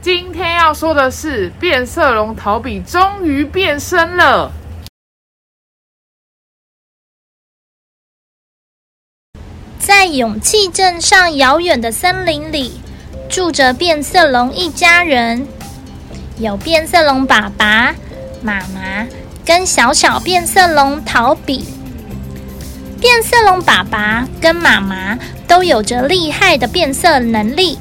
今天要说的是，变色龙陶比终于变身了。在勇气镇上遥远的森林里，住着变色龙一家人，有变色龙爸爸、妈妈跟小小变色龙陶比。变色龙爸爸跟妈妈都有着厉害的变色能力。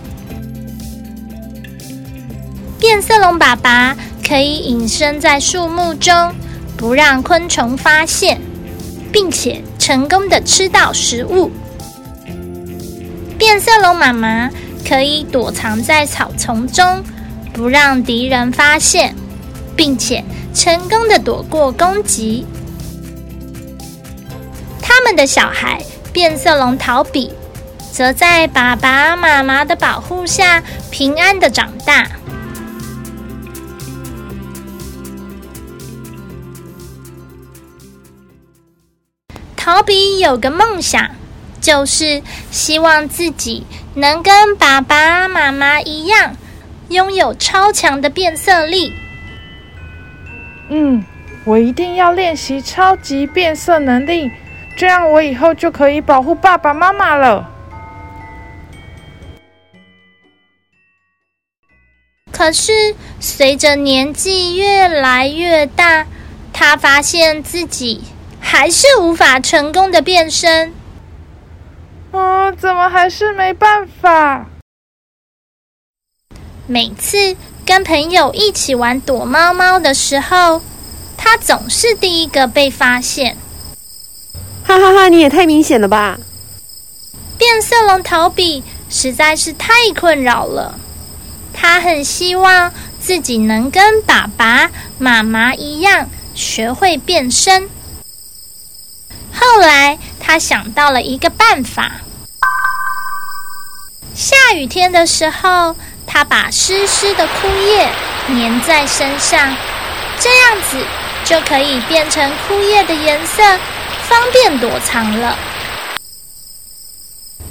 变色龙爸爸可以隐身在树木中，不让昆虫发现，并且成功的吃到食物。变色龙妈妈可以躲藏在草丛中，不让敌人发现，并且成功的躲过攻击。他们的小孩变色龙陶比，则在爸爸妈妈的保护下平安的长大。陶比有个梦想，就是希望自己能跟爸爸妈妈一样，拥有超强的变色力。嗯，我一定要练习超级变色能力，这样我以后就可以保护爸爸妈妈了。可是，随着年纪越来越大，他发现自己。还是无法成功的变身。哦，怎么还是没办法？每次跟朋友一起玩躲猫猫的时候，他总是第一个被发现。哈哈哈！你也太明显了吧！变色龙陶比实在是太困扰了。他很希望自己能跟爸爸妈妈一样，学会变身。后来，他想到了一个办法。下雨天的时候，他把湿湿的枯叶粘在身上，这样子就可以变成枯叶的颜色，方便躲藏了。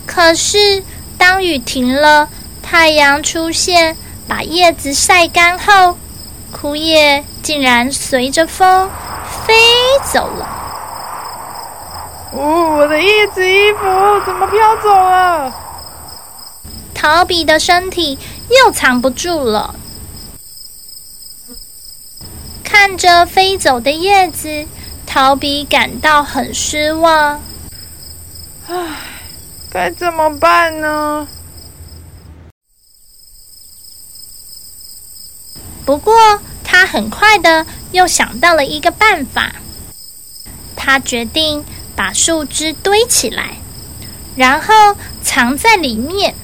可是，当雨停了，太阳出现，把叶子晒干后，枯叶竟然随着风飞走了。哦，我的叶子衣服怎么飘走了？陶比的身体又藏不住了。看着飞走的叶子，陶比感到很失望。唉，该怎么办呢？不过，他很快的又想到了一个办法。他决定。把树枝堆起来，然后藏在里面，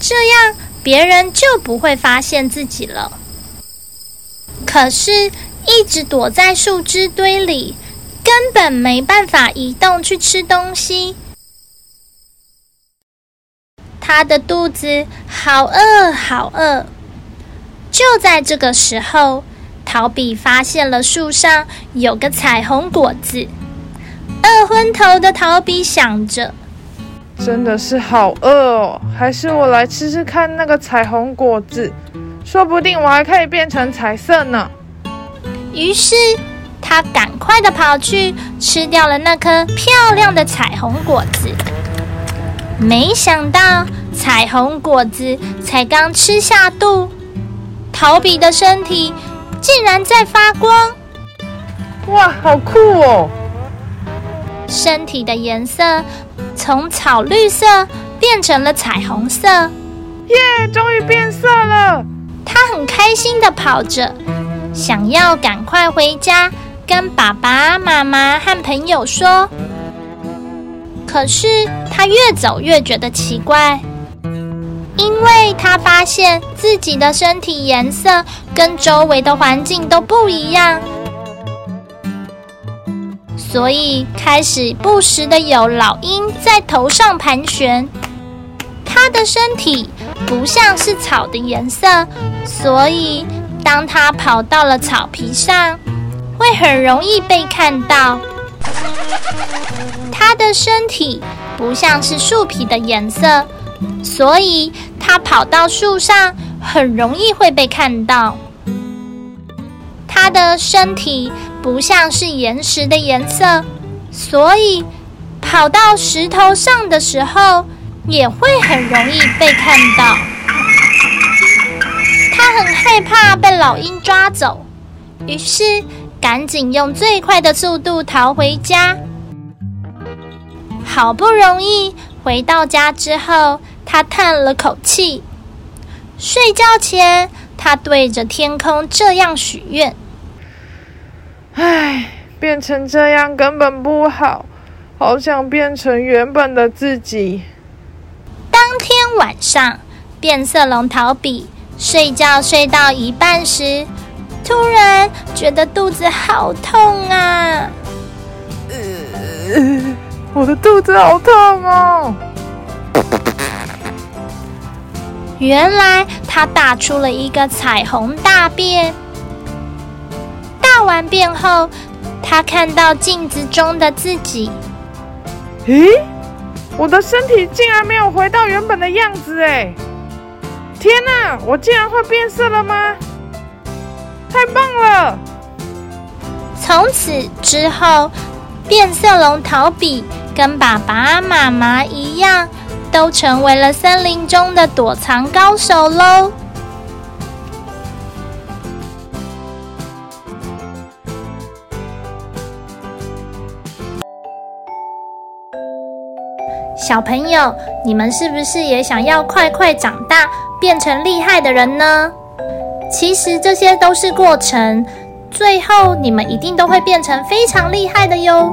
这样别人就不会发现自己了。可是，一直躲在树枝堆里，根本没办法移动去吃东西。他的肚子好饿，好饿。就在这个时候，陶比发现了树上有个彩虹果子。饿昏头的陶比想着：“真的是好饿哦，还是我来吃吃看那个彩虹果子，说不定我还可以变成彩色呢。”于是他赶快的跑去吃掉了那颗漂亮的彩虹果子。没想到彩虹果子才刚吃下肚，陶比的身体竟然在发光！哇，好酷哦！身体的颜色从草绿色变成了彩虹色，耶！终于变色了。他很开心的跑着，想要赶快回家跟爸爸妈妈和朋友说。可是他越走越觉得奇怪，因为他发现自己的身体颜色跟周围的环境都不一样，所以开始不时的有老鹰在头上盘旋。他的身体不像是草的颜色，所以当他跑到了草皮上，会很容易被看到。他的身体不像是树皮的颜色。所以，它跑到树上很容易会被看到。它的身体不像是岩石的颜色，所以跑到石头上的时候也会很容易被看到。他很害怕被老鹰抓走，于是赶紧用最快的速度逃回家。好不容易回到家之后。他叹了口气，睡觉前，他对着天空这样许愿：“唉，变成这样根本不好，好想变成原本的自己。”当天晚上，变色龙逃避睡觉睡到一半时，突然觉得肚子好痛啊！呃，我的肚子好痛哦！原来他大出了一个彩虹大便。大完便后，他看到镜子中的自己。咦，我的身体竟然没有回到原本的样子哎！天哪，我竟然会变色了吗？太棒了！从此之后，变色龙陶比跟爸爸妈妈一样。都成为了森林中的躲藏高手喽！小朋友，你们是不是也想要快快长大，变成厉害的人呢？其实这些都是过程，最后你们一定都会变成非常厉害的哟！